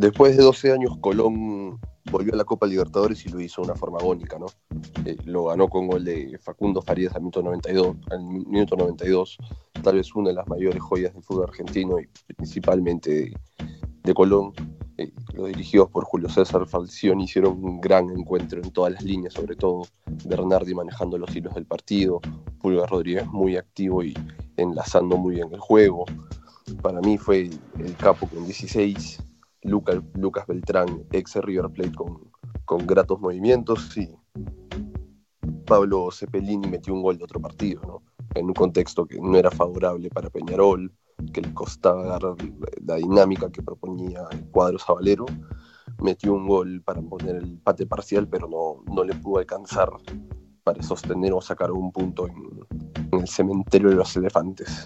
Después de 12 años, Colón volvió a la Copa Libertadores y lo hizo de una forma agónica, ¿no? Eh, lo ganó con gol de Facundo Farías al minuto 92, al minuto 92, tal vez una de las mayores joyas del fútbol argentino y principalmente de, Colón. Eh, los dirigidos por Julio César Falcioni hicieron un gran encuentro en todas las líneas, sobre todo Bernardi manejando los hilos del partido, Pulgar Rodríguez muy activo y enlazando muy bien el juego. Para mí fue el capo con 16 Lucas Beltrán, ex River Plate con, con gratos movimientos y Pablo Cepelini metió un gol de otro partido, ¿no? en un contexto que no era favorable para Peñarol, que le costaba agarrar la dinámica que proponía el cuadro sabalero. Metió un gol para poner el pate parcial, pero no, no le pudo alcanzar para sostener o sacar un punto en el cementerio de los elefantes.